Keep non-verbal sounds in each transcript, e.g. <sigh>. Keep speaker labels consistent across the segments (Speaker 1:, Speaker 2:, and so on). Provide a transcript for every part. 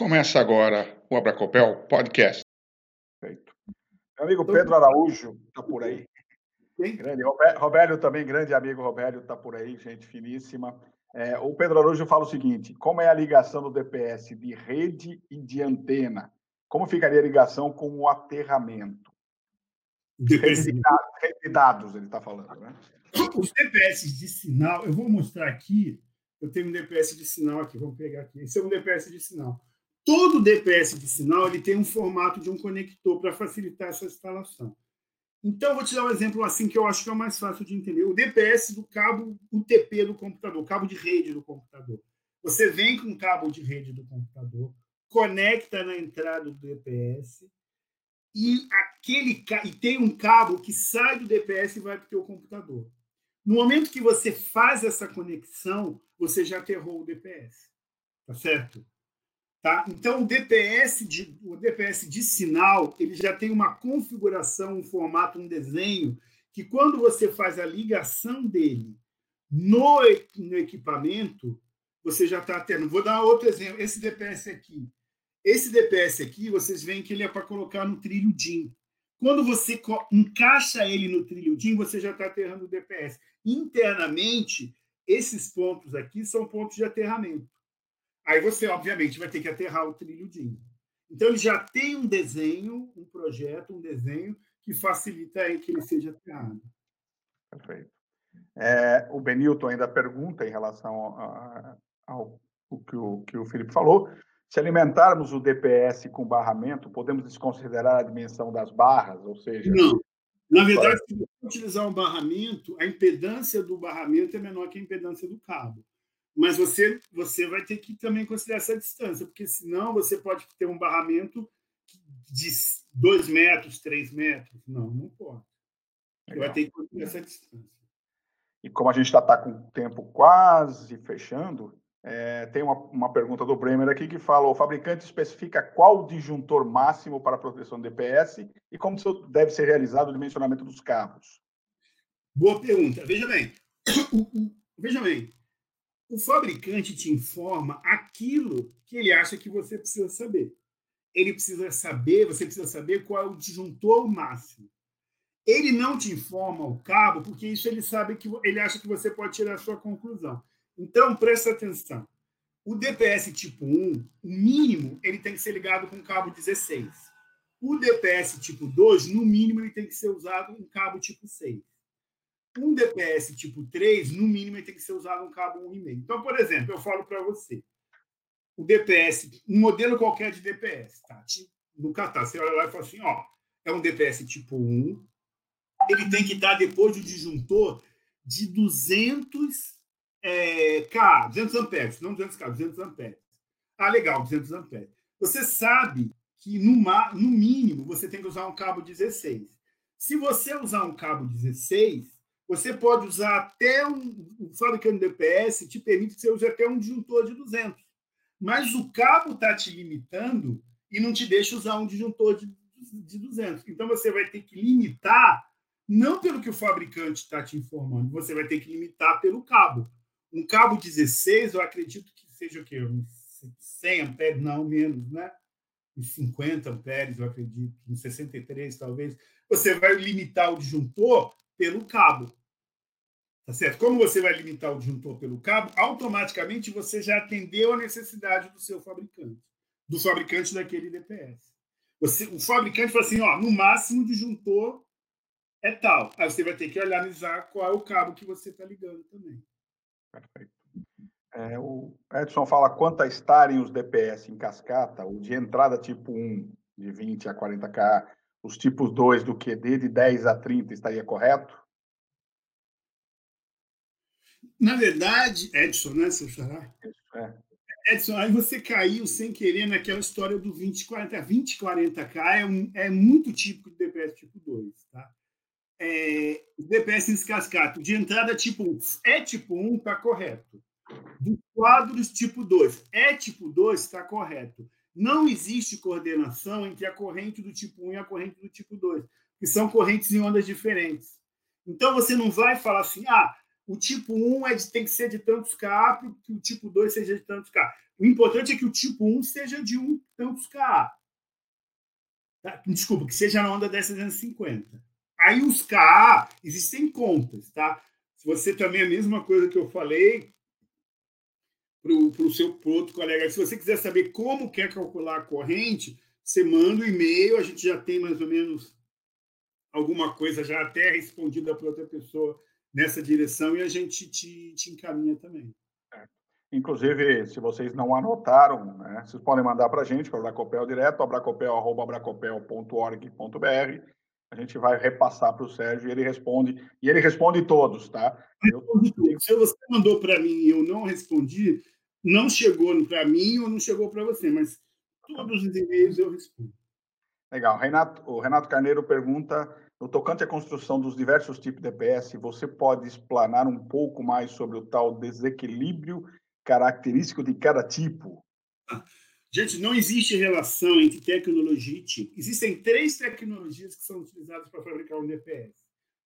Speaker 1: Começa agora o Abracopel Podcast.
Speaker 2: Perfeito. Meu amigo Pedro Araújo está por aí. Quem? Grande. Robélio também, grande amigo Robélio, está por aí, gente finíssima. É, o Pedro Araújo fala o seguinte: como é a ligação do DPS de rede e de antena? Como ficaria a ligação com o aterramento?
Speaker 3: DPS...
Speaker 2: Rede de dados, rede de dados ele está falando, né?
Speaker 3: Os DPS de sinal, eu vou mostrar aqui. Eu tenho um DPS de sinal aqui, vamos pegar aqui. Esse é um DPS de sinal. Todo DPS de sinal ele tem um formato de um conector para facilitar essa instalação. Então, vou te dar um exemplo assim que eu acho que é o mais fácil de entender. O DPS do cabo UTP do computador, cabo de rede do computador. Você vem com o cabo de rede do computador, conecta na entrada do DPS e aquele e tem um cabo que sai do DPS e vai para o teu computador. No momento que você faz essa conexão, você já aterrou o DPS. Tá certo? Tá? Então, o DPS, de, o DPS de sinal ele já tem uma configuração, um formato, um desenho, que quando você faz a ligação dele no, no equipamento, você já está tendo. Vou dar outro exemplo. Esse DPS aqui. Esse DPS aqui, vocês veem que ele é para colocar no trilho DIN. Quando você encaixa ele no trilho DIN, você já está aterrando o DPS. Internamente, esses pontos aqui são pontos de aterramento. Aí você, obviamente, vai ter que aterrar o trilho DIN. Então, ele já tem um desenho, um projeto, um desenho que facilita que ele seja aterrado.
Speaker 2: Perfeito. É, o Benilton ainda pergunta em relação ao, ao que, o, que o Felipe falou. Se alimentarmos o DPS com barramento, podemos desconsiderar a dimensão das barras, ou seja...
Speaker 3: Não. Na verdade, se você utilizar um barramento, a impedância do barramento é menor que a impedância do cabo mas você, você vai ter que também considerar essa distância, porque senão você pode ter um barramento de 2 metros, 3 metros. Não, não pode. Você vai ter que considerar essa distância.
Speaker 2: E como a gente está com o tempo quase fechando, é, tem uma, uma pergunta do Bremer aqui que fala: o fabricante especifica qual disjuntor máximo para a proteção do DPS e como deve ser realizado o dimensionamento dos cabos?
Speaker 3: Boa pergunta. Veja bem, <coughs> veja bem, o fabricante te informa aquilo que ele acha que você precisa saber. Ele precisa saber, você precisa saber qual é o disjuntor máximo. Ele não te informa o cabo, porque isso ele sabe que ele acha que você pode tirar a sua conclusão. Então, presta atenção. O DPS tipo 1, o mínimo, ele tem que ser ligado com cabo 16. O DPS tipo 2, no mínimo, ele tem que ser usado com cabo tipo 6 um DPS tipo 3, no mínimo, ele tem que ser usado um cabo 1,5. Então, por exemplo, eu falo para você, o DPS, um modelo qualquer de DPS, tá? No Catar, você olha lá e fala assim, ó, é um DPS tipo 1, ele tem que estar depois do disjuntor de 200 é, K, 200 amperes, não 200 K, 200 amperes. Ah, legal, 200 amperes. Você sabe que no, no mínimo você tem que usar um cabo 16. Se você usar um cabo 16, você pode usar até um, o fabricante DPS te permite que você use até um disjuntor de 200. Mas o cabo está te limitando e não te deixa usar um disjuntor de, de 200. Então você vai ter que limitar, não pelo que o fabricante está te informando, você vai ter que limitar pelo cabo. Um cabo 16, eu acredito que seja o quê? Uns 100 amperes, não, menos, né? Uns 50 amperes, eu acredito, uns 63 talvez. Você vai limitar o disjuntor pelo cabo. Tá certo? Como você vai limitar o disjuntor pelo cabo, automaticamente você já atendeu a necessidade do seu fabricante, do fabricante daquele DPS. Você, o fabricante fala assim, ó, no máximo o disjuntor é tal. Aí você vai ter que analisar qual é o cabo que você está ligando também.
Speaker 2: Perfeito. É, o Edson fala quanto a estarem os DPS em cascata, o de entrada tipo 1, de 20 a 40K, os tipos 2 do QD de 10 a 30 estaria correto?
Speaker 3: Na verdade, Edson, né, seu xará? É. Edson, aí você caiu sem querer naquela história do 2040. 2040K é, um, é muito típico do DPS tipo 2, tá? É, DPS em cascata, de entrada tipo 1. É tipo 1, está correto. De quadros tipo 2. É tipo 2, está correto. Não existe coordenação entre a corrente do tipo 1 e a corrente do tipo 2, que são correntes em ondas diferentes. Então, você não vai falar assim, ah, o tipo 1 é de, tem que ser de tantos K, que o tipo 2 seja de tantos K. O importante é que o tipo 1 seja de um tantos KA. Tá? Desculpa, que seja na onda 1050. Aí os KA, existem contas, tá? Se você também, a mesma coisa que eu falei para o seu pro outro colega, se você quiser saber como quer calcular a corrente, você manda um e-mail, a gente já tem mais ou menos alguma coisa já até respondida para outra pessoa nessa direção e a gente te, te encaminha também.
Speaker 2: É. Inclusive, se vocês não anotaram, né, vocês podem mandar para a gente, para o Abracopel direto, abracopel.abracopel.org.br. A gente vai repassar para o Sérgio e ele responde. E ele responde todos, tá?
Speaker 3: Eu... Se você mandou para mim e eu não respondi, não chegou para mim ou não chegou para você, mas todos os e-mails eu respondo.
Speaker 2: Legal. Renato, o Renato Carneiro pergunta: no tocante à construção dos diversos tipos de DPS, você pode explanar um pouco mais sobre o tal desequilíbrio característico de cada tipo?
Speaker 3: Gente, não existe relação entre tecnologia e tipo. Existem três tecnologias que são utilizadas para fabricar um DPS: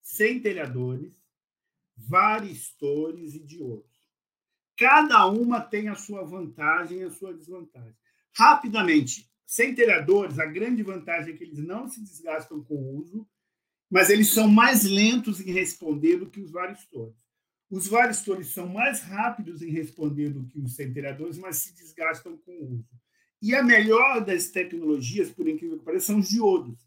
Speaker 3: centelhadores, varistores e diodos. Cada uma tem a sua vantagem e a sua desvantagem. Rapidamente, centelhadores, a grande vantagem é que eles não se desgastam com o uso, mas eles são mais lentos em responder do que os varistores. Os varistores são mais rápidos em responder do que os centelhadores, mas se desgastam com o uso. E a melhor das tecnologias, por incrível que pareça, são os diodos.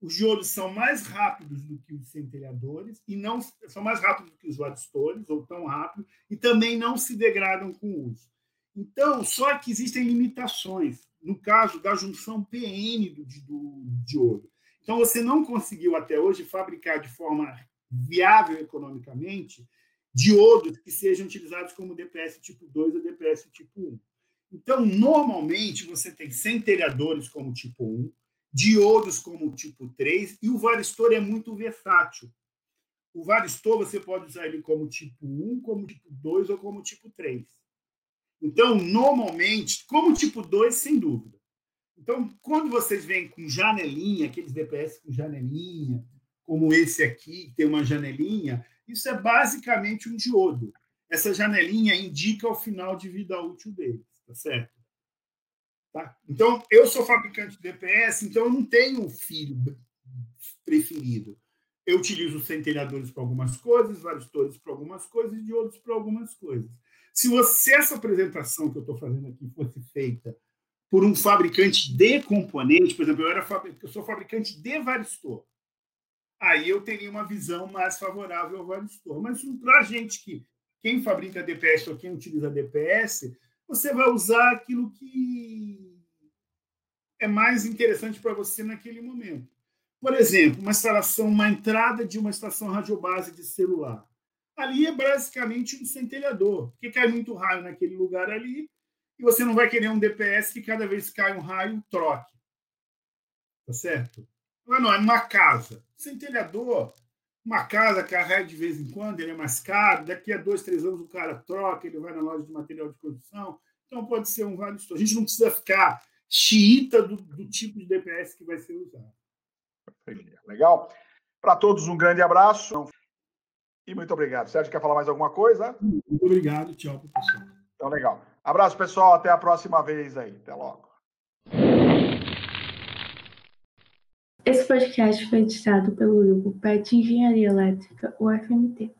Speaker 3: Os diodos são mais rápidos do que os centelhadores e não são mais rápidos do que os varistores, ou tão rápidos, e também não se degradam com o uso. Então, só que existem limitações no caso da junção PN do, do diodo. Então, você não conseguiu até hoje fabricar de forma viável economicamente diodos que sejam utilizados como DPS tipo 2 ou DPS tipo 1. Então, normalmente, você tem centelhadores como tipo 1, diodos como tipo 3, e o varistor é muito versátil. O varistor você pode usar ele como tipo 1, como tipo 2 ou como tipo 3. Então, normalmente, como tipo 2, sem dúvida. Então, quando vocês vêm com janelinha, aqueles DPS com janelinha, como esse aqui, que tem uma janelinha, isso é basicamente um diodo. Essa janelinha indica o final de vida útil dele, tá certo? Tá? Então, eu sou fabricante de DPS, então eu não tenho um filho preferido. Eu utilizo centelhadores para algumas coisas, vários torres para algumas coisas e diodos para algumas coisas. Se você essa apresentação que eu estou fazendo aqui fosse feita por um fabricante de componentes, por exemplo, eu, era, eu sou fabricante de varistor, aí eu teria uma visão mais favorável ao varistor. Mas para a gente que quem fabrica DPS ou quem utiliza DPS, você vai usar aquilo que é mais interessante para você naquele momento. Por exemplo, uma instalação, uma entrada de uma estação radiobase de celular ali é basicamente um centelhador, porque cai muito raio naquele lugar ali e você não vai querer um DPS que cada vez que cai um raio, troque. Tá certo? Não, não, é uma casa. Centelhador, uma casa carrega de vez em quando, ele é mais caro, daqui a dois, três anos o cara troca, ele vai na loja de material de construção, então pode ser um vale A gente não precisa ficar xiita do, do tipo de DPS que vai ser usado.
Speaker 2: Legal. Para todos, um grande abraço. E muito obrigado. Sérgio, quer falar mais alguma coisa?
Speaker 3: Muito obrigado. Tchau, pessoal.
Speaker 2: Então, legal. Abraço, pessoal. Até a próxima vez aí. Até logo.
Speaker 4: Esse podcast foi editado pelo grupo PET Engenharia Elétrica, UFMT.